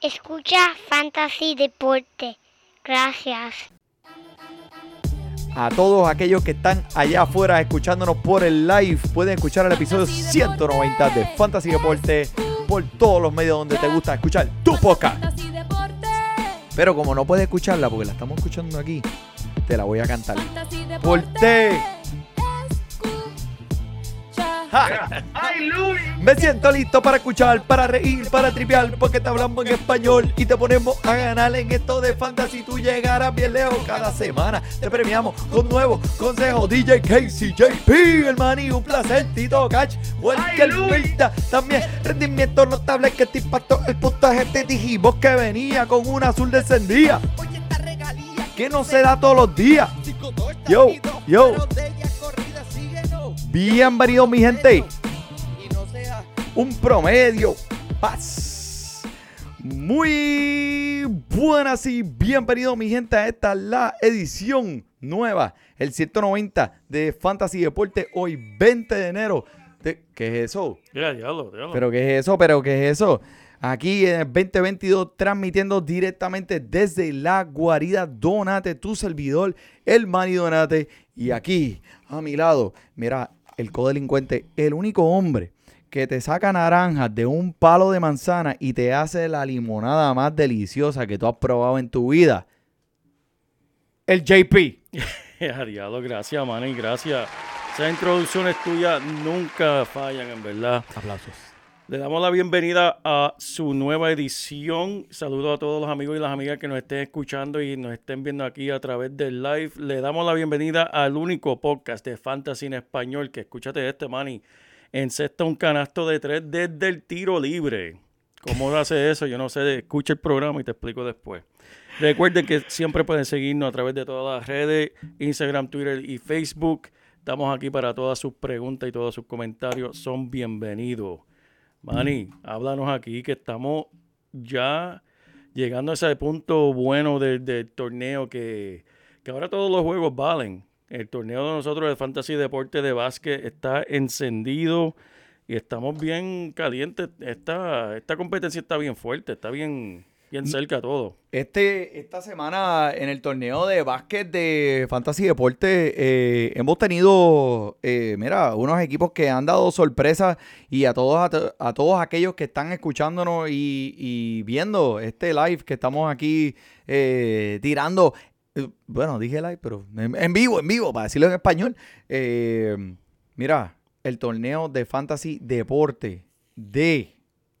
Escucha Fantasy Deporte. Gracias. A todos aquellos que están allá afuera escuchándonos por el live, pueden escuchar el episodio 190 de Fantasy Deporte por todos los medios donde te gusta escuchar tu podcast. Pero como no puedes escucharla porque la estamos escuchando aquí, te la voy a cantar. Porte. Ja. Me siento listo para escuchar, para reír, para trivial, porque te hablamos en español y te ponemos a ganar en esto de fantasy. Tú llegarás bien lejos cada semana. Te premiamos con nuevos consejos. DJ Casey, JP, hermano, un placer, Tito Catch, Walker Vista. También rendimiento notable que te impactó el puntaje. Te dijimos que venía con un azul descendía. Que no se da todos los días. Yo, yo. Bienvenido mi gente. Un promedio. Paz. Muy buenas y bienvenido mi gente a esta la edición nueva, el 190 de Fantasy Deporte, hoy 20 de enero. De- ¿Qué es eso? Ya, diablo, diablo. ¿Pero qué es eso? ¿Pero qué es eso? Aquí en el 2022 transmitiendo directamente desde la guarida Donate, tu servidor, el Manny Donate. Y aquí, a mi lado, mira, el codelincuente, el único hombre que te saca naranjas de un palo de manzana y te hace la limonada más deliciosa que tú has probado en tu vida. El JP. Ya, diablo, gracias, Manny, gracias. Esas introducciones tuyas nunca fallan, en verdad. Aplausos. Le damos la bienvenida a su nueva edición. Saludos a todos los amigos y las amigas que nos estén escuchando y nos estén viendo aquí a través del live. Le damos la bienvenida al único podcast de Fantasy en español que escúchate este, Manny. Encesta un canasto de tres desde el tiro libre. ¿Cómo hace eso? Yo no sé. Escucha el programa y te explico después. Recuerden que siempre pueden seguirnos a través de todas las redes, Instagram, Twitter y Facebook. Estamos aquí para todas sus preguntas y todos sus comentarios. Son bienvenidos. Manny, háblanos aquí que estamos ya llegando a ese punto bueno del, del torneo que, que ahora todos los juegos valen. El torneo de nosotros de Fantasy Deporte de Básquet está encendido y estamos bien calientes. Esta, esta competencia está bien fuerte, está bien, bien cerca todo. Este, esta semana en el torneo de básquet de Fantasy Deporte eh, hemos tenido, eh, mira, unos equipos que han dado sorpresas y a todos, a, to- a todos aquellos que están escuchándonos y, y viendo este live que estamos aquí eh, tirando. Bueno, dije live, pero en, en vivo, en vivo, para decirlo en español. Mira, el torneo de Fantasy Deporte de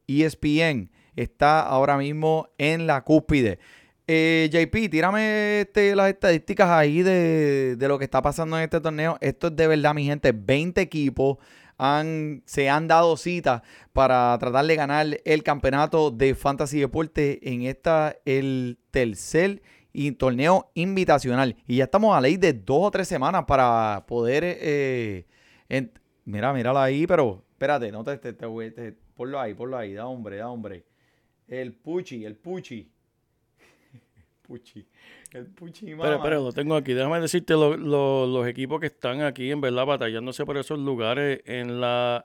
ESPN está ahora mismo en la cúspide. Eh, JP, tírame este, las estadísticas ahí de, de lo que está pasando en este torneo. Esto es de verdad, mi gente. 20 equipos han, se han dado cita para tratar de ganar el campeonato de Fantasy Deporte en esta, el tercer y torneo invitacional. Y ya estamos a ley de dos o tres semanas para poder... eh, mira, míralo ahí, pero espérate, no te, te, te te- ponlo ahí, ponlo ahí, da hombre, da hombre. El Puchi, el Puchi. Puchi. El Puchi, mamá. Pero, pero lo tengo aquí. Déjame decirte lo- lo- los equipos que están aquí, en verdad, batallándose por esos lugares. En la,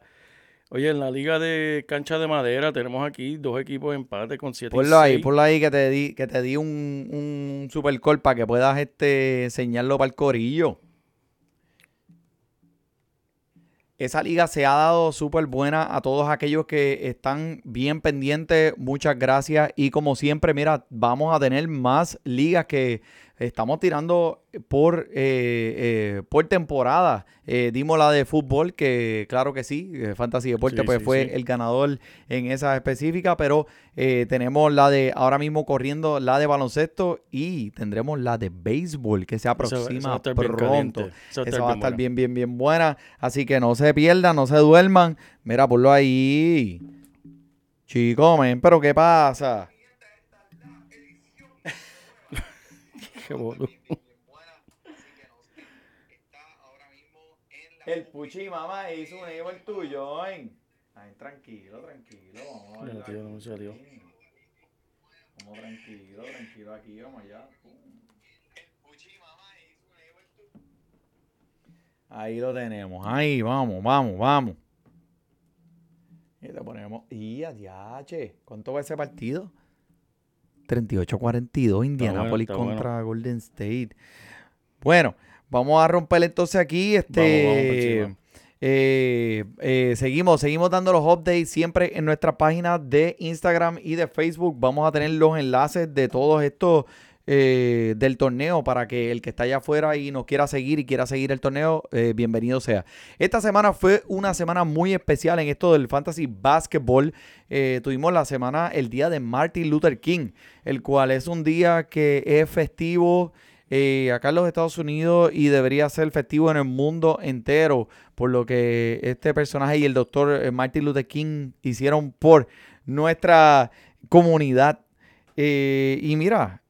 oye, en la liga de cancha de madera tenemos aquí dos equipos de empate con 7 Ponlo ahí, ponlo ahí que te di, que te di un, un super call para que puedas este, enseñarlo para el corillo. Esa liga se ha dado súper buena a todos aquellos que están bien pendientes. Muchas gracias. Y como siempre, mira, vamos a tener más ligas que estamos tirando por, eh, eh, por temporada. Eh, dimos la de fútbol, que claro que sí, Fantasy Deporte Sí, pues sí, fue sí. el ganador en esa específica, pero tenemos la de ahora mismo corriendo, la de baloncesto y tendremos la de béisbol que se aproxima pronto. Esa va a estar bien, bien, bien buena. Así que no se pierdan, no se duerman. Mira, ponlo ahí. Chico, men, pero ¿qué pasa? Qué boludo. El Puchi, mamá, hizo un hijo el tuyo, ¿eh? Ay, tranquilo, tranquilo. Vamos a tío, no salió. Vamos tranquilo, tranquilo aquí, vamos allá. Ahí lo tenemos. Ahí, vamos, vamos, vamos. Y te ponemos. Y adiache. ¿Cuánto va ese partido? 38-42 Indianapolis bueno. contra Golden State. Bueno, vamos a romper entonces aquí. Vamos, vamos por Este, eh, eh, seguimos, seguimos dando los updates siempre en nuestra página de Instagram y de Facebook. Vamos a tener los enlaces de todos estos eh, del torneo para que el que está allá afuera y nos quiera seguir y quiera seguir el torneo, eh, bienvenido sea. Esta semana fue una semana muy especial en esto del fantasy basketball. Eh, tuvimos la semana, el día de Martin Luther King, el cual es un día que es festivo acá en los Estados Unidos y debería ser festivo en el mundo entero por lo que este personaje y el doctor Martin Luther King hicieron por nuestra comunidad. Y mira,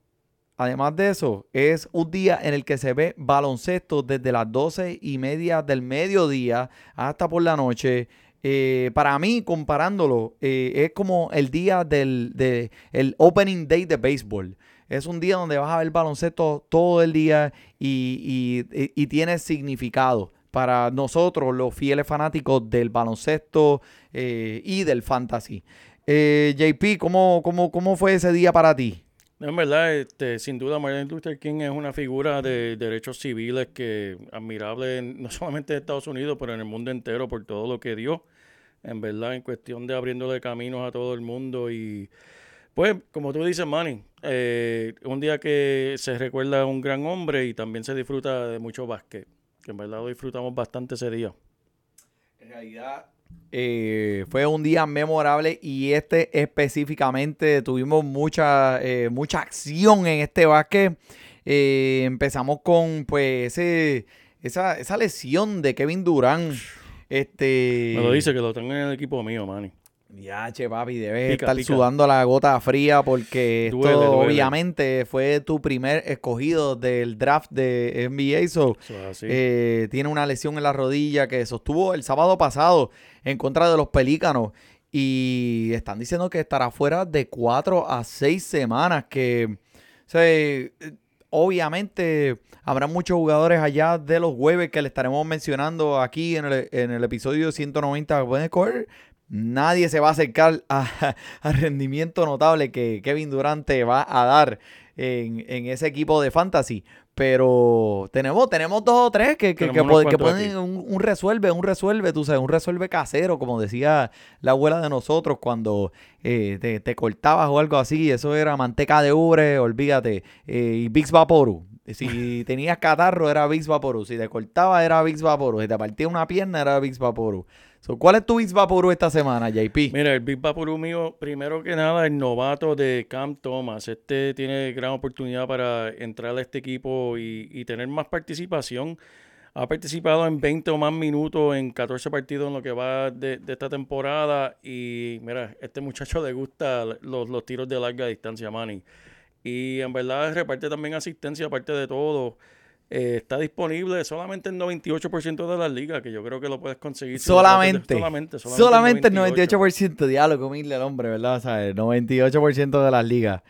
además de eso, es un día en el que se ve baloncesto desde las 12 y media del mediodía hasta por la noche. Eh, para mí, comparándolo, eh, es como el día del de- opening day de béisbol. Es un día donde vas a ver baloncesto todo el día y, y- tiene significado para nosotros, los fieles fanáticos del baloncesto eh, y del fantasy. JP, ¿cómo, cómo, ¿cómo fue ese día para ti? En verdad, este, sin duda, Martin Luther King es una figura de derechos civiles que admirable no solamente en Estados Unidos, pero en el mundo entero por todo lo que dio. En verdad, en cuestión de abriéndole caminos a todo el mundo y pues, como tú dices, Manny, eh, un día que se recuerda a un gran hombre y también se disfruta de mucho básquet, que en verdad disfrutamos bastante ese día. En realidad eh, fue un día memorable y este específicamente tuvimos mucha, eh, mucha acción en este básquet. Eh, empezamos con pues ese, esa, esa lesión de Kevin Durant. Este, Me lo dice que lo tengo en el equipo mío, Manny. Ya, che, papi, debes Pica, estar pica. sudando la gota fría porque esto Duele, duele. obviamente fue tu primer escogido del draft de NBA. So, eh, tiene una lesión en la rodilla que sostuvo el sábado pasado en contra de los Pelícanos. Y están diciendo que estará fuera de cuatro a seis semanas. Que, o sea, eh, obviamente, habrá muchos jugadores allá de los Webers que le estaremos mencionando aquí en el, en el episodio 190 que pueden escoger. Nadie se va a acercar al rendimiento notable que Kevin Durant te va a dar en, en ese equipo de fantasy. Pero tenemos, tenemos dos o tres que, que, que que pueden un, un resuelve, un resuelve, tú sabes, un resuelve casero, como decía la abuela de nosotros cuando eh, te, te cortabas o algo así. Eso era manteca de ubre, olvídate. eh, y Vicks Vaporub. Si tenías catarro, era Vicks Vaporub. Si te cortabas, era Vicks Vaporub. Si te partía una pierna, era Vicks Vaporub. So, ¿Cuál es tu Vicks Vaporub esta semana, JP? Mira, el Big Vaporub mío, primero que nada, el novato de Cam Thomas. Este tiene gran oportunidad para entrar a este equipo y, tener más participación. Ha participado en 20 o más minutos en 14 partidos en lo que va de, de esta temporada. Y mira, este muchacho le gusta los, los tiros de larga distancia, Manny. Y en verdad reparte también asistencia, aparte de todo. Eh, está disponible solamente en 98% de las ligas, que yo creo que lo puedes conseguir. si Solamente. solamente, Solamente el 98. 98%. Diálogo, humilde el hombre, ¿verdad? O sea, el 98% de las ligas.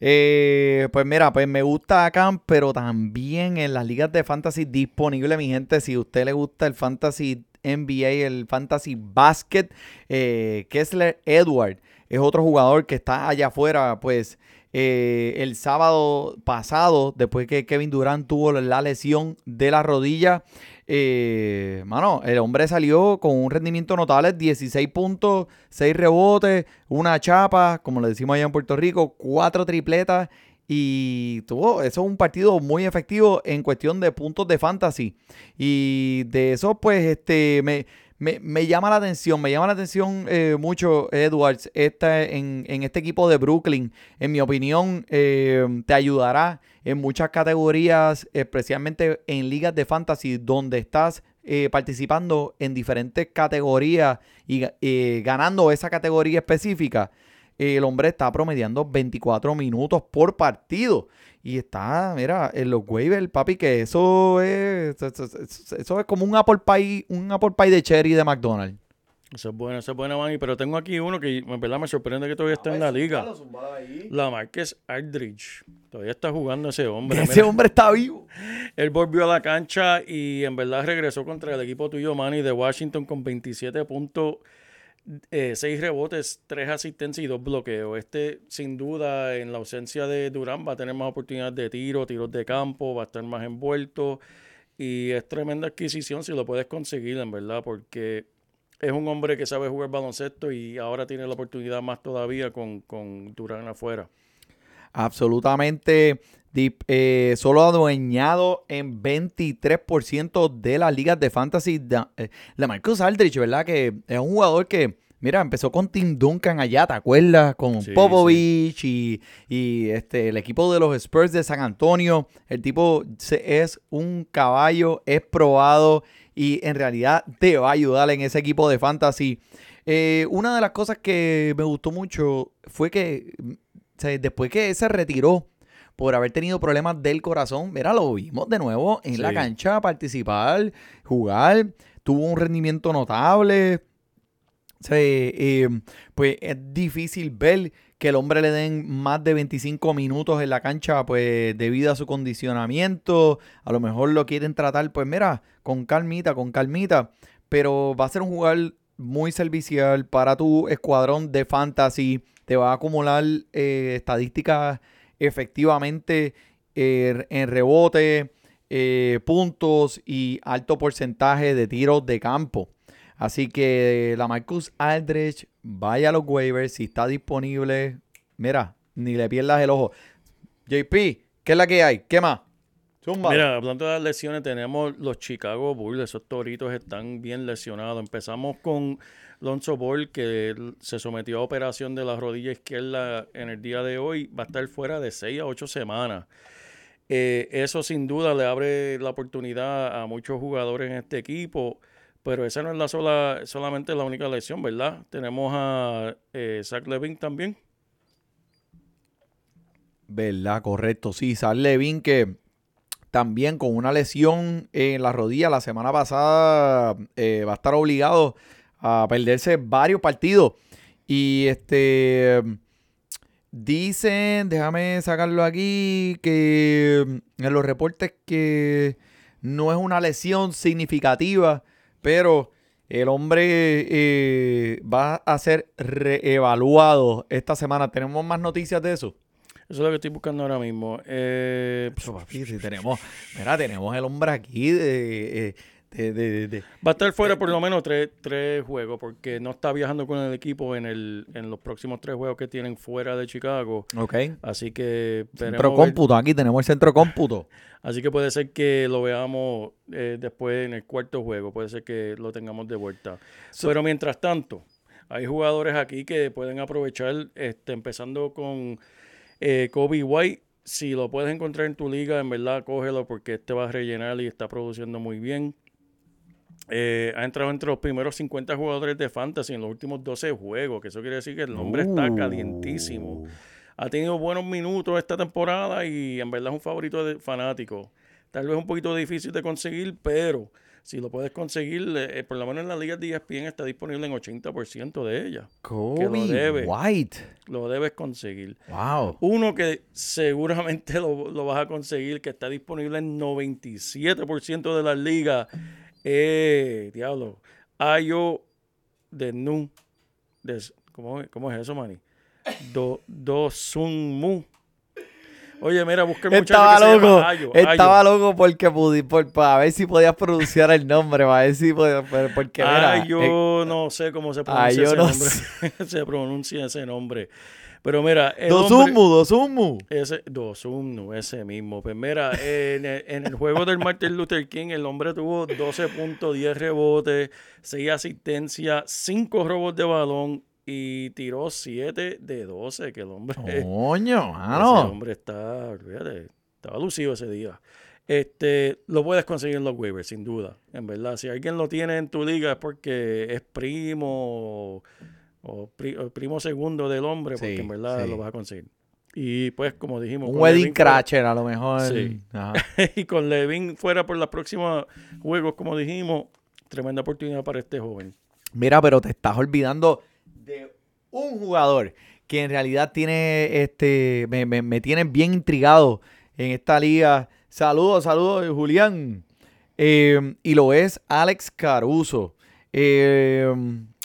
Eh, pues mira, pues me gusta acá, pero también en las ligas de fantasy disponible, mi gente, si a usted le gusta el fantasy NBA, el fantasy basket, eh, Kessler Edward es otro jugador que está allá afuera, pues eh, el sábado pasado, después que Kevin Durant tuvo la lesión de la rodilla, eh, mano, el hombre salió con un rendimiento notable, 16 puntos, 6 rebotes, una chapa, como le decimos allá en Puerto Rico, 4 tripletas y tuvo, eso es un partido muy efectivo en cuestión de puntos de fantasy. Y de eso, pues, este, me, me, me llama la atención, me llama la atención eh, mucho, Edwards, esta, en, en este equipo de Brooklyn. En mi opinión, eh, te ayudará en muchas categorías, especialmente en ligas de fantasy, donde estás eh, participando en diferentes categorías y eh, ganando esa categoría específica. El hombre está promediando 24 minutos por partido. Y está, mira, en los waivers, papi, que eso es, eso, eso- eso es como un apple pie, un apple pie de cherry de McDonald's. Eso es bueno, eso es bueno, Manny. Pero tengo aquí uno que en verdad me sorprende que todavía está en la liga. La Marquez Aldridge. Todavía está jugando ese hombre. Ese Mira, hombre está vivo. él volvió a la cancha y en verdad regresó contra el equipo tuyo, Manny, de Washington con 27 puntos eh, seis rebotes, tres asistencias y dos bloqueos. Este, sin duda, en la ausencia de Durán, va a tener más oportunidades de tiro, tiros de campo, va a estar más envuelto. Y es tremenda adquisición si lo puedes conseguir, en verdad, porque es un hombre que sabe jugar baloncesto y ahora tiene la oportunidad más todavía con, con Durán afuera. Absolutamente. Eh, solo adueñado en 23% de las ligas de fantasy. La eh, Marcus Aldrich, ¿verdad? Que es un jugador que, mira, empezó con Tim Duncan allá, ¿te acuerdas? Con Popovich Y, y, este, el equipo de los Spurs de San Antonio. El tipo es un caballo, es probado y en realidad te va a ayudar en ese equipo de fantasy. Eh, una de las cosas que me gustó mucho fue que después que se retiró por haber tenido problemas del corazón, mira, lo vimos de nuevo en la cancha participar, jugar, tuvo un rendimiento notable. Eh, pues es difícil ver que el hombre le den más de 25 minutos en la cancha, pues debido a su condicionamiento. A lo mejor lo quieren tratar, pues mira, con calmita, con calmita. Pero va a ser un jugador muy servicial para tu escuadrón de fantasy. Te va a acumular eh, estadísticas efectivamente eh, en rebote, eh, puntos y alto porcentaje de tiros de campo. Así que la Marcus Aldrich, vaya a los waivers si está disponible. Mira, ni le pierdas el ojo. JP, ¿qué es la que hay? ¿Qué más? Mira, hablando de las lesiones, tenemos los Chicago Bulls. Esos toritos están bien lesionados. Empezamos con Lonzo Ball, que se sometió a operación de la rodilla izquierda en el día de hoy. Va a estar fuera de 6 a 8 semanas. Eh, eso sin duda le abre la oportunidad a muchos jugadores en este equipo. Pero esa no es la sola, solamente la única lesión, ¿verdad? Tenemos a eh, Zach Levin también. ¿Verdad? Correcto. Sí, Zach Levin que también con una lesión en la rodilla la semana pasada eh, va a estar obligado a perderse varios partidos. Y este dicen, déjame sacarlo aquí, que en los reportes que no es una lesión significativa, pero el hombre eh, va a ser reevaluado esta semana. ¿Tenemos más noticias de eso? Eso es lo que estoy buscando ahora mismo. Eh, tenemos, mira, tenemos el hombre aquí de, de, Va a estar fuera por lo menos tres, tres, juegos, porque no está viajando con el equipo en, el, en los próximos tres juegos que tienen fuera de Chicago. Ok. Así que... Centro cómputo, aquí tenemos el centro cómputo. Así que puede ser que lo veamos eh, después en el cuarto juego, puede ser que lo tengamos de vuelta. Pero mientras tanto, hay jugadores aquí que pueden aprovechar, este, empezando con eh, Kobe White, si lo puedes encontrar en tu liga, en verdad, cógelo porque este va a rellenar y está produciendo muy bien. Eh, ha entrado entre los primeros 50 jugadores de fantasy en los últimos 12 juegos, que eso quiere decir que el hombre está uh. calientísimo. Ha tenido buenos minutos esta temporada y en verdad es un favorito de fanático. Tal vez un poquito difícil de conseguir, pero si lo puedes conseguir, eh, por lo menos en la liga de ESPN está disponible en 80% de ellas. Kobe White. Lo debes conseguir. Wow. Uno que seguramente lo, vas a conseguir, que está disponible en 97% de las ligas. Eh, diablo. Ayo de Nu. ¿cómo, ¿Cómo es eso, Manny? Do, do Sun Mu. Oye, mira, busca el estaba loco, Estaba loco porque pudi, por, para ver si podías pronunciar el nombre, para ver si podías, porque Ay, yo eh, no sé cómo se pronuncia ese nombre. se pronuncia ese nombre. Pero mira, Dosumu, Dosumu. Ese, Dosumu, ese mismo. Pues mira, en el, en el juego del Martin Luther King, el hombre tuvo 12.10 rebotes, 6 asistencias, 5 robos de balón, y tiró 7 de 12, que el hombre... Coño, mano. Ese hombre está, estaba lucido ese día. Este, lo puedes conseguir en los waivers, sin duda, en verdad. Si alguien lo tiene en tu liga es porque es primo o, primo segundo del hombre, porque en verdad lo vas a conseguir. Y pues, como dijimos... Un wedding crasher a lo mejor. Sí. y con Levin fuera por los próximos juegos, como dijimos, tremenda oportunidad para este joven. Mira, pero te estás olvidando de un jugador que en realidad tiene, este, me, me, tiene bien intrigado en esta liga. Saludos, saludos, Julián. Eh, y lo es Alex Caruso. Eh,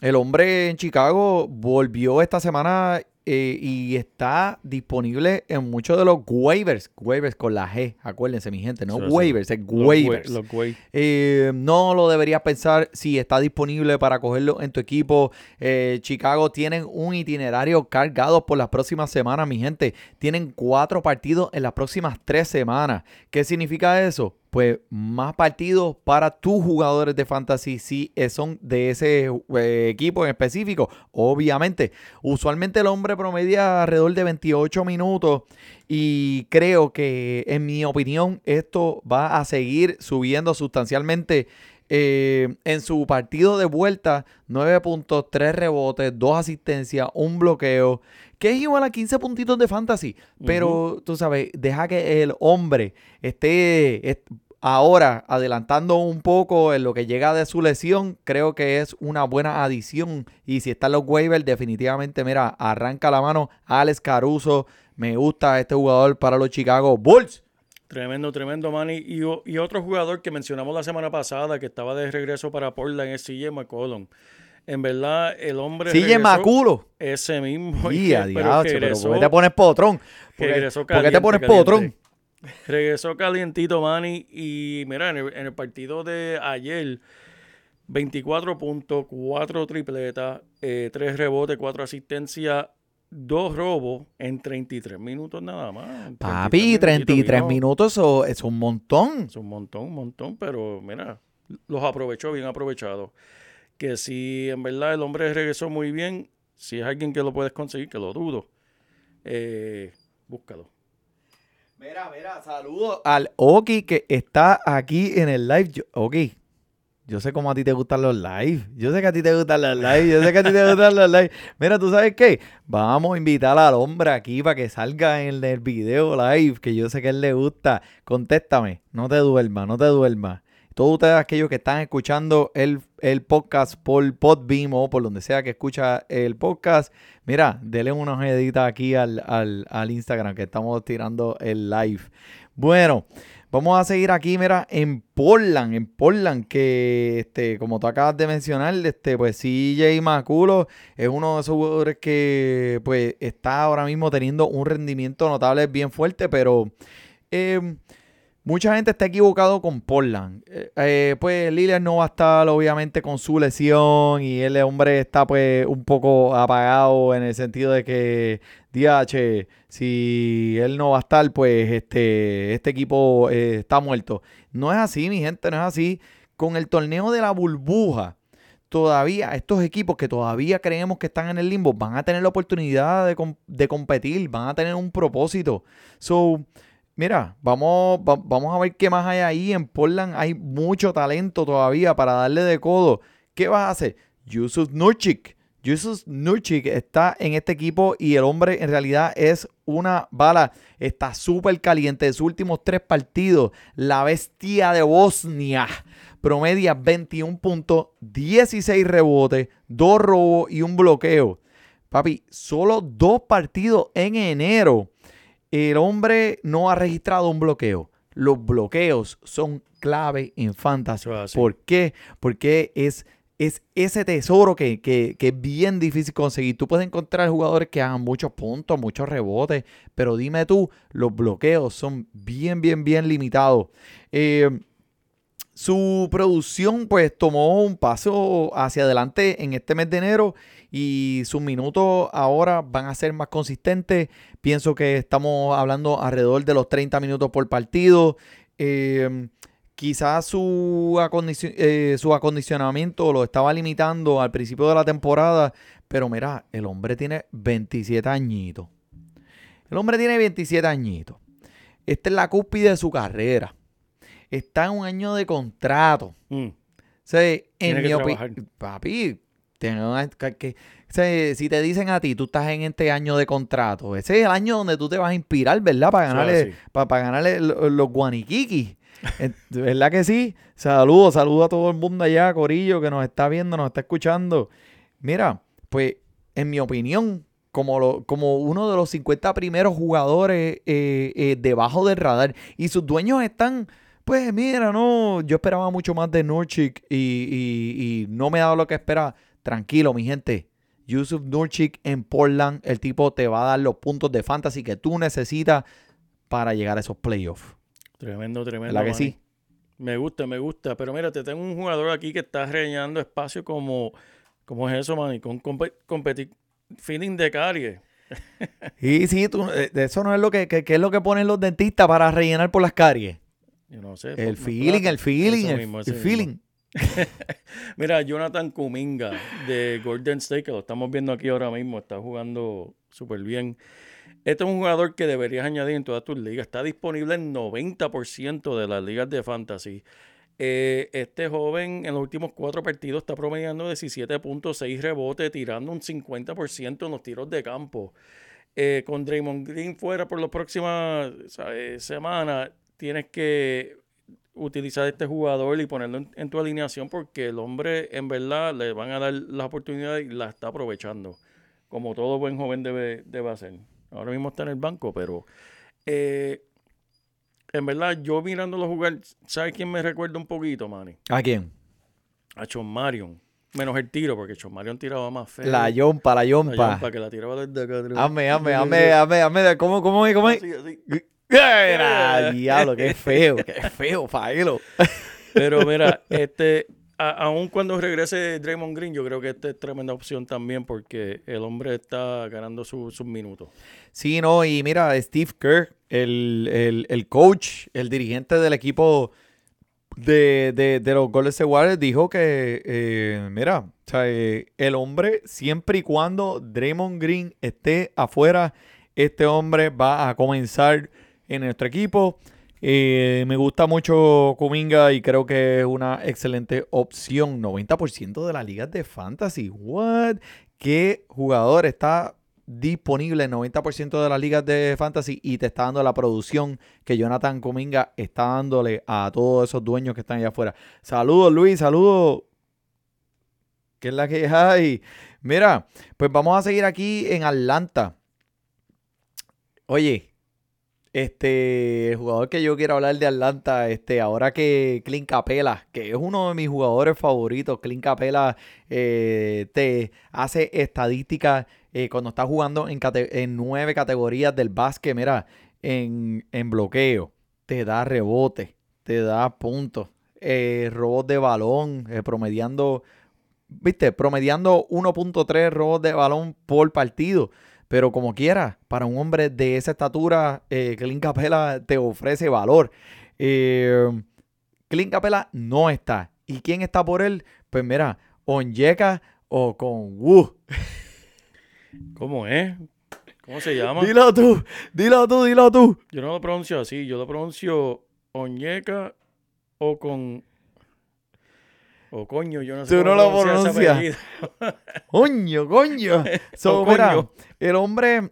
el hombre en Chicago volvió esta semana eh, y está disponible en muchos de los waivers. Waivers con la G, acuérdense, mi gente, no Sí, sí. waivers, es Los waivers. Los wa- Eh, no lo deberías pensar si está disponible para cogerlo en tu equipo. Eh, Chicago tienen un itinerario cargado por las próximas semanas, mi gente. Tienen cuatro partidos en las próximas tres semanas. ¿Qué significa eso? Pues más partidos para tus jugadores de fantasy si son de ese eh, equipo en específico. Obviamente, usualmente el hombre promedia alrededor de 28 minutos y creo que, en mi opinión, esto va a seguir subiendo sustancialmente. Eh, en su partido de vuelta, 9 puntos, 3 rebotes, 2 asistencias, un bloqueo, que es igual a 15 puntitos de fantasy. Pero tú sabes, deja que el hombre esté est- ahora adelantando un poco en lo que llega de su lesión. Creo que es una buena adición. Y si están los waivers, definitivamente, mira, arranca la mano Alex Caruso. Me gusta este jugador para los Chicago Bulls. Tremendo, tremendo, Manny. Y, otro jugador que mencionamos la semana pasada que estaba de regreso para Portland es CJ McCollum. En verdad, el hombre. Regresó- Maculo. Ese mismo. Y a pero regresó- ¿por qué te pones potrón? ¿Por qué, regresó por qué te pones caliente. potrón? Regresó calientito, Manny. Y mira, en el, en el partido de ayer, 24 puntos, 4 tripletas, 3 rebotes, 4 asistencias, 2 robos en 33 minutos nada más. En Papi, 33 vino- minutos eso es un montón. Es un montón, un montón, pero mira, los aprovechó bien aprovechados. Que si en verdad el hombre regresó muy bien, si es alguien que lo puedes conseguir, que lo dudo, eh, búscalo. Mira, mira, saludos al Oki que está aquí en el live. Oki, yo sé cómo a ti te gustan los live. Yo sé que a ti te gustan los live. Yo sé que a ti te gustan los live. Mira, ¿tú sabes qué? Vamos a invitar al hombre aquí para que salga en el video live, que yo sé que a él le gusta. Contéstame, no te duermas, no te duermas. Todos ustedes aquellos que están escuchando el, el podcast por Podbeam o por donde sea que escucha el podcast, mira, denle unas ojeaditas aquí al, al, al Instagram que estamos tirando el live. Bueno, vamos a seguir aquí, mira, en Portland, en Portland, que este, como tú acabas de mencionar, este, pues CJ Maculo es uno de esos jugadores que pues está ahora mismo teniendo un rendimiento notable bien fuerte, pero eh, Mucha gente está equivocado con Portland. Eh, eh, pues Lillard no va a estar obviamente con su lesión y el hombre está pues un poco apagado en el sentido de que DH, si él no va a estar, pues este, este equipo eh, está muerto. No es así, mi gente, no es así. Con el torneo de la burbuja, todavía estos equipos que todavía creemos que están en el limbo van a tener la oportunidad de, de competir, van a tener un propósito. So, Mira, vamos, va- vamos a ver qué más hay ahí. En Portland hay mucho talento todavía para darle de codo. ¿Qué vas a hacer? Yusuf Nurkic. Yusuf Nurkic está en este equipo y el hombre en realidad es una bala. Está súper caliente. De sus últimos tres partidos, la bestia de Bosnia promedia 21 puntos, 16 rebotes, 2 robos y un bloqueo. Papi, solo dos partidos en enero el hombre no ha registrado un bloqueo. Los bloqueos son clave en fantasy. ¿Por qué? Porque es, es ese tesoro que, que- que es bien difícil conseguir. Tú puedes encontrar jugadores que hagan muchos puntos, muchos rebotes, pero dime tú, los bloqueos son bien, bien, bien limitados. Eh, su producción pues tomó un paso hacia adelante en este mes de enero y sus minutos ahora van a ser más consistentes. Pienso que estamos hablando alrededor de los 30 minutos por partido. Eh, quizás su, acondici- eh, su acondicionamiento lo estaba limitando al principio de la temporada, pero mira, el hombre tiene 27 añitos. El hombre tiene 27 añitos. Esta es la cúspide de su carrera. Está en un año de contrato. Mm. O sea, en mi opinión, papi, que, sea, si te dicen a ti, tú estás en este año de contrato, ese es el año donde tú te vas a inspirar, ¿verdad? Para ganarle, para, para ganarle lo- los guaniquiquis. Eh, ¿Verdad que sí? Saludos, saludos a todo el mundo allá, Corillo, que nos está viendo, nos está escuchando. Mira, pues, en mi opinión, como, lo- como uno de los 50 primeros jugadores eh, eh, debajo del radar. Y sus dueños están, pues mira, no, yo esperaba mucho más de Nurkic y, y- y no me ha dado lo que esperaba. tranquilo, mi gente. Yusuf Nurchik en Portland, el tipo te va a dar los puntos de fantasy que tú necesitas para llegar a esos playoffs. Tremendo, tremendo. ¿Verdad que sí? Me gusta, me gusta. Pero mira, te tengo un jugador aquí que está rellenando espacio como, como es eso, man, con compe- competi- feeling de caries. Y sí, tú, eh, eso no es lo que, que- que es lo que ponen los dentistas para rellenar por las caries. Yo no sé. El feeling, plata. el feeling, Eso el, mismo, el ese mismo. Mira, Jonathan Kuminga de Golden State, que lo estamos viendo aquí ahora mismo, está jugando súper bien. Este es un jugador que deberías añadir en todas tus ligas. Está disponible en 90% de las ligas de fantasy. Eh, este joven en los últimos cuatro partidos está promediando 17.6 rebotes, tirando un 50% en los tiros de campo. Eh, con Draymond Green fuera por las próximas ¿sabes? semanas, tienes que utilizar este jugador y ponerlo en, en tu alineación porque el hombre en verdad le van a dar la oportunidad y la está aprovechando. Como todo buen joven debe, debe hacer. Ahora mismo está en el banco, pero eh, en verdad yo mirándolo jugar, ¿sabes quién me recuerda un poquito, Manny? ¿A quién? A John Marion. Menos el tiro, porque John Marion tiraba más feo. La yompa, la La yompa. yompa, que la tiraba desde acá. Hazme, hazme, hazme, hazme, hazme. ¿Cómo, cómo es? ¿Cómo es? Así, así. Era, diablo, qué feo, qué feo, Faelo. Pero mira, este, a- aun cuando regrese Draymond Green, yo creo que esta es tremenda opción también porque el hombre está ganando su- sus minutos. Sí, no, y mira, Steve Kerr, el, el- el coach, el dirigente del equipo de, de- de los Golden State Warriors, dijo que, eh, mira, o sea, eh, el hombre, siempre y cuando Draymond Green esté afuera, este hombre va a comenzar en nuestro equipo. Eh, me gusta mucho Kuminga y creo que es una excelente opción. 90% de las ligas de fantasy. What? ¿Qué jugador está disponible en 90% de las ligas de fantasy y te está dando la producción que Jonathan Kuminga está dándole a todos esos dueños que están allá afuera? Saludos, Luis, saludos. ¿Qué es la que hay? Mira, pues vamos a seguir aquí en Atlanta. Oye, este el jugador que yo quiero hablar de Atlanta, este, ahora que Clint Capela, que es uno de mis jugadores favoritos, Clint Capela eh, te hace estadísticas eh, cuando está jugando en, en nueve categorías del básquet, mira, en, en bloqueo, te da rebote, te da puntos, eh, robos de balón, eh, promediando, viste, promediando 1.3 robos de balón por partido. Pero como quiera, para un hombre de esa estatura, eh, Clint Capela te ofrece valor. Eh, Clint Capela no está. ¿Y quién está por él? Pues mira, Onyeka o con Wu. ¿Cómo es? ¿Cómo se llama? Dilo tú, dilo tú, dilo tú. Yo no lo pronuncio así, yo lo pronuncio Oñeca o con... O coño, yo no sé Tú cómo no lo pronuncias. Coño, coño. So, mira, el hombre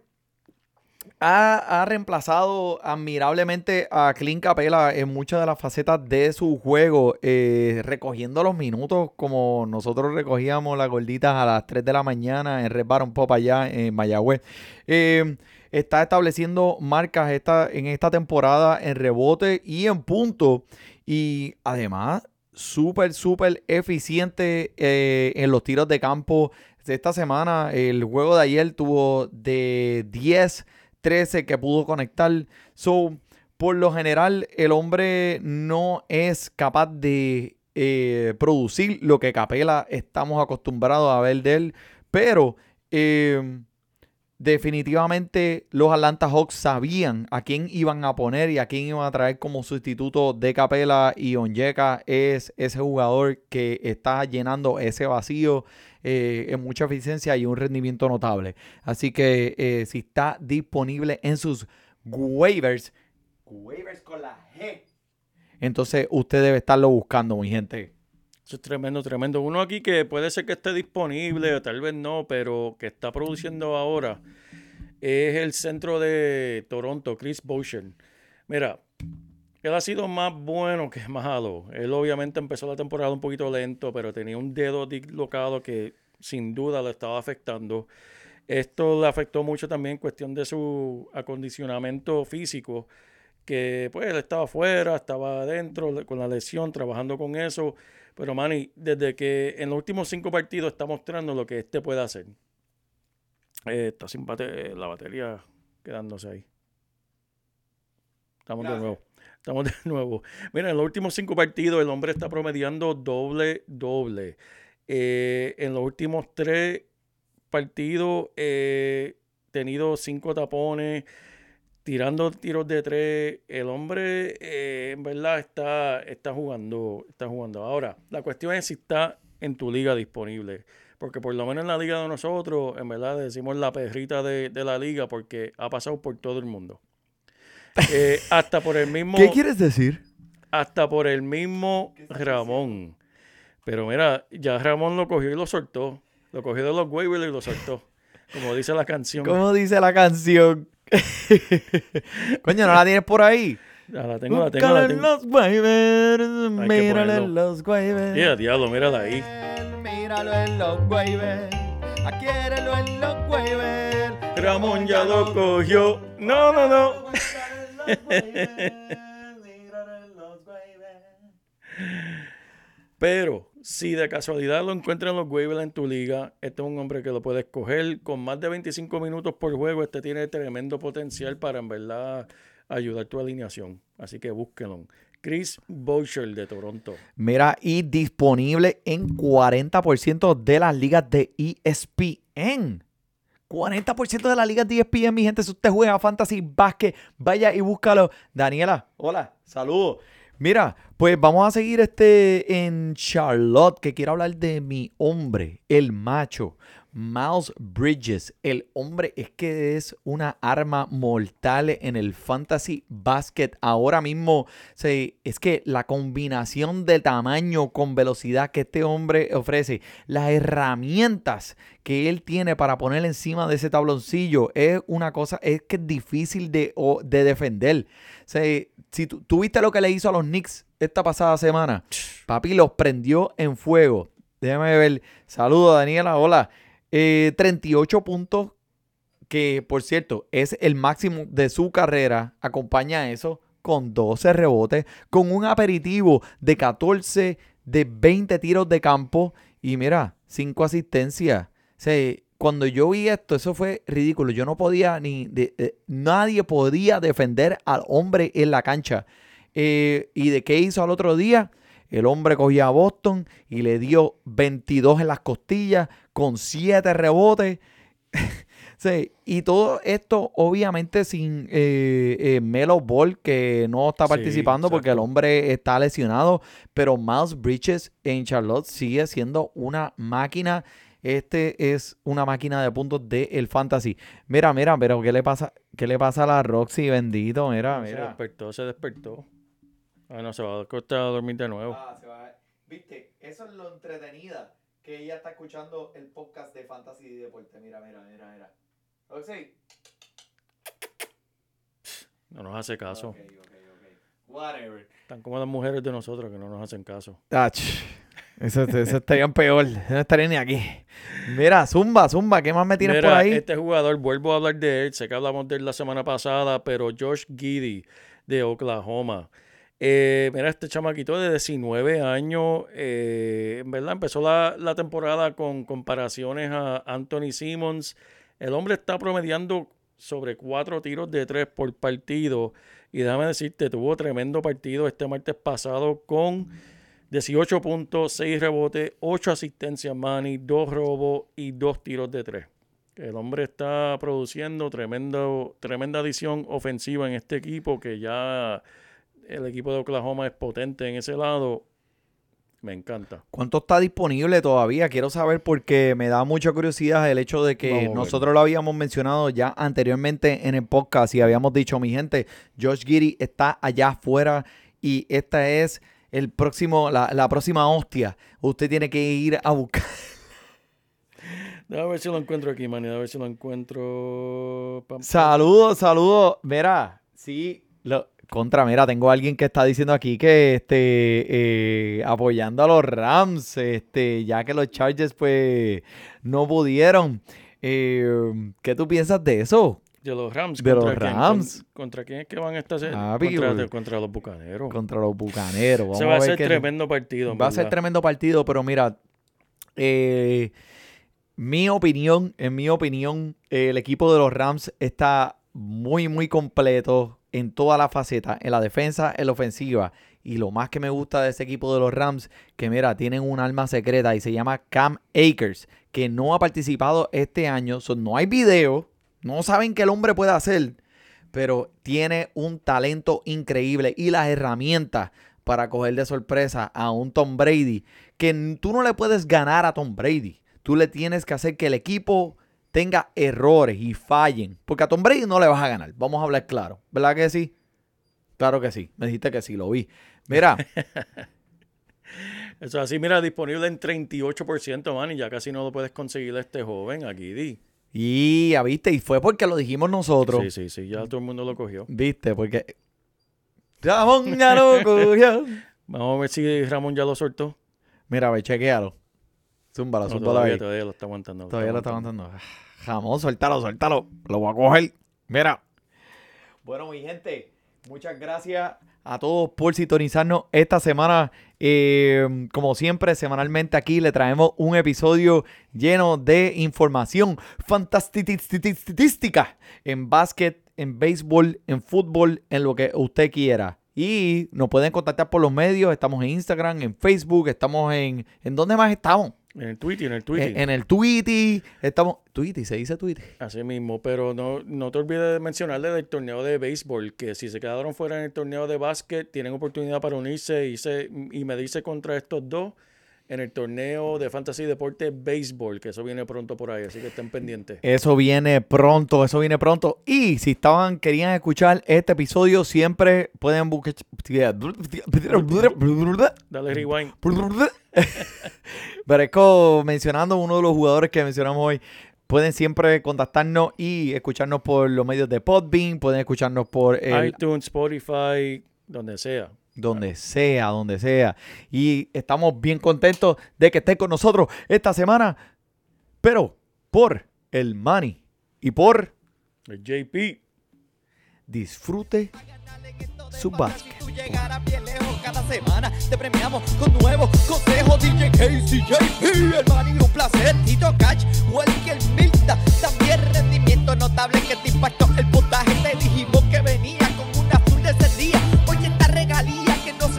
ha, ha reemplazado admirablemente a Clint Capela en muchas de las facetas de su juego, eh, recogiendo los minutos como nosotros recogíamos las gorditas a las 3 de la mañana en Red Baron Pop allá en Mayagüez. Eh, está estableciendo marcas esta, en esta temporada en rebote y en punto. Y además, súper, súper eficiente eh, en los tiros de campo. Esta semana, el juego de ayer tuvo de 10, 13 que pudo conectar. So, por lo general, el hombre no es capaz de eh, producir lo que Capela estamos acostumbrados a ver de él. Pero eh, definitivamente los Atlanta Hawks sabían a quién iban a poner y a quién iban a traer como sustituto de Capela y Onyeka es ese jugador que está llenando ese vacío eh, en mucha eficiencia y un rendimiento notable. Así que eh, si está disponible en sus waivers, waivers con la G, entonces usted debe estarlo buscando, mi gente. Eso es tremendo, tremendo. Uno aquí que puede ser que esté disponible, o tal vez no, pero que está produciendo ahora es el centro de Toronto, Chris Boucher. Mira, él ha sido más bueno que malo. Él obviamente empezó la temporada un poquito lento, pero tenía un dedo dislocado que sin duda le estaba afectando. Esto le afectó mucho también en cuestión de su acondicionamiento físico, que pues él estaba afuera, estaba adentro con la lesión, trabajando con eso. Pero Manny, desde que en los últimos cinco partidos está mostrando lo que este puede hacer. Eh, está sin bate- la batería quedándose ahí. Estamos de nuevo. Estamos de nuevo. Mira, en los últimos cinco partidos el hombre está promediando doble, doble. Eh, en los últimos tres partidos eh, tenido cinco tapones, tirando tiros de tres. El hombre eh, en verdad está, está jugando, está jugando. Ahora, la cuestión es si está en tu liga disponible. Porque por lo menos en la liga de nosotros, en verdad decimos la perrita de, de la liga porque ha pasado por todo el mundo. Eh, hasta por el mismo ¿Qué quieres decir? hasta por el mismo Ramón. Pero mira, ya Ramón lo cogió y lo soltó. Lo cogió de los waivers y lo soltó. Como dice la canción. ¿Cómo dice la canción? Coño, ¿no la tienes por ahí? Ah, la tengo, la tengo, la tengo. los waivers, míralo en los waivers. Yeah, diablo, mírala ahí. Míralo en los waivers, adquiérelo en los waivers. Ramón ya lo cogió. No, no, no. Pero si de casualidad lo encuentran los waivers en tu liga, este es un hombre que lo puedes coger con más de 25 minutos por juego. Este tiene tremendo potencial para en verdad ayudar tu alineación. Así que búsquenlo. Chris Boucher de Toronto. Mira, y disponible en 40% de las ligas de ESPN. 40% de las ligas de ESPN, mi gente. Si usted juega Fantasy Basket, vaya y búscalo. Daniela, hola, saludos. Mira, pues vamos a seguir este en Charlotte, que quiero hablar de mi hombre, el macho, Miles Bridges. El hombre es que es una arma mortal en el fantasy basket. Ahora mismo, se- es que la combinación de tamaño con velocidad que este hombre ofrece, las herramientas que él tiene para poner encima de ese tabloncillo, es una cosa, es que es difícil de, de defender. O sea, si tú, tú viste lo que le hizo a los Knicks esta pasada semana, papi los prendió en fuego. Déjame ver. Saludos, Daniela. Hola. Eh, 38 puntos, que por cierto es el máximo de su carrera. Acompaña eso con 12 rebotes, con un aperitivo de 14, de 20 tiros de campo y mira, 5 asistencias. O sea, cuando yo vi esto, eso fue ridículo. Yo no podía ni. de- eh, nadie podía defender al hombre en la cancha. Eh, ¿Y de qué hizo al otro día? El hombre cogía a Boston y le dio 22 en las costillas con 7 rebotes. Sí, y todo esto obviamente sin eh, eh, Melo Ball que no está Sí, participando porque el hombre está lesionado, pero Miles Bridges en Charlotte sigue siendo una máquina. Este es una máquina de puntos del fantasy. Mira, mira, pero ¿qué le pasa? ¿Qué le pasa a la Roxy, bendito? Mira, Se mira. despertó, se despertó. Ah, no, se va a acostar a dormir de nuevo. Ah, se va. Viste, eso es lo entretenida que ella está escuchando el podcast de Fantasy y Deporte. Mira, mira, mira, mira. Roxy. No nos hace caso. Ok, ok, ok. Whatever. Están como las mujeres de nosotros que no nos hacen caso. Ach, eso, eso estarían peor. No estaría ni aquí. Mira, Zumba, Zumba, ¿qué más me tienes Mira, por ahí? este jugador, vuelvo a hablar de él, sé que hablamos de él la semana pasada, pero Josh Giddy de Oklahoma. Eh, mira, este chamaquito de 19 años, eh, en verdad empezó la, la temporada con comparaciones a Anthony Simmons. El hombre está promediando sobre cuatro tiros de tres por partido. Y déjame decirte, tuvo tremendo partido este martes pasado con 18 puntos, 6 rebotes, 8 asistencias, Manny, 2 robos y 2 tiros de 3. El hombre está produciendo tremenda adición ofensiva en este equipo que ya el equipo de Oklahoma es potente en ese lado. Me encanta. ¿Cuánto está disponible todavía? Quiero saber porque me da mucha curiosidad el hecho de que a nosotros lo habíamos mencionado ya anteriormente en el podcast y habíamos dicho, mi gente, Josh Giddy está allá afuera y esta es el próximo, la, la próxima hostia. Usted tiene que ir a buscar. Déjame ver si lo encuentro aquí, Manny. A ver si lo encuentro. Pam, pam. Saludos, saludos. Mira, sí, lo, contra, mira, tengo a alguien que está diciendo aquí que este eh, apoyando a los Rams, este, ya que los Chargers pues no pudieron. Eh, ¿Qué tú piensas de eso? De los Rams. De los ¿contra quién? Rams. Con- ¿Contra quién es que van esta serie? Papi, contra, los Bucaneros. contra los bucaneros. Vamos Se va a ser tremendo partido. Va a ser tremendo partido, pero mira, eh, mi opinión, en mi opinión, el equipo de los Rams está muy, muy completo en toda la faceta, en la defensa, en la ofensiva. Y lo más que me gusta de ese equipo de los Rams, que mira, tienen un alma secreta y se llama Cam Akers, que no ha participado este año. So, no hay video, no saben qué el hombre puede hacer, pero tiene un talento increíble y las herramientas para coger de sorpresa a un Tom Brady, que tú no le puedes ganar a Tom Brady. Tú le tienes que hacer que el equipo tenga errores y fallen, porque a Tom Brady no le vas a ganar. Vamos a hablar claro, ¿verdad que sí? Claro que sí. Me dijiste que sí, lo vi. Mira, Eso es así, mira, disponible en 38%, man, y ya casi no lo puedes conseguir a este joven aquí, di. y ya viste, y fue porque lo dijimos nosotros. Sí, sí, sí, ya todo el mundo lo cogió. Viste, porque Ramón ya lo cogió. Vamos a ver si Ramón ya lo soltó. Mira, ve, chequealo. Zúmbala, No, zúmbala todavía, ahí. todavía lo está aguantando. Todavía lo está aguantando. Jamón, suéltalo, suéltalo. Lo voy a coger. Mira. Bueno, mi gente, muchas gracias a todos por sintonizarnos esta semana. Eh, como siempre, semanalmente aquí le traemos un episodio lleno de información fantástica en básquet, en béisbol, en fútbol, en lo que usted quiera. Y nos pueden contactar por los medios. Estamos en Instagram, en Facebook, estamos en... ¿En dónde más estamos? En el Twitter, en el Twitter. En, en el Tweety. Estamos. Tweety, se dice Tweety. Así mismo, pero no, no te olvides de mencionarle del torneo de béisbol, que si se quedaron fuera en el torneo de básquet, tienen oportunidad para unirse y, se, y medirse contra estos dos en el torneo de fantasy deporte béisbol, que eso viene pronto por ahí, así que estén pendientes. Eso viene pronto, eso viene pronto. Y si estaban, querían escuchar este episodio, siempre pueden buscar. Dale rewind. Pero mencionando uno de los jugadores que mencionamos hoy, pueden siempre contactarnos y escucharnos por los medios de Podbean, pueden escucharnos por el, iTunes, Spotify, donde sea donde sea, donde sea. Y estamos bien contentos de que estén con nosotros esta semana. Pero por el Manny y por el JP, disfrute su básquet. Cada semana te premiamos con nuevos consejos DJ Casey, JP, el Manny, un placer Tito Cash, Welker, Milta También rendimiento notable que te impactó el puntaje Te dijimos que venía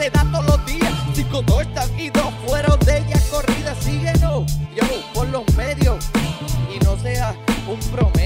se da todos los días. Cinco dos y dos fueron de ella corrida. Síguenos, yo, por los medios. Y no seas un promedio.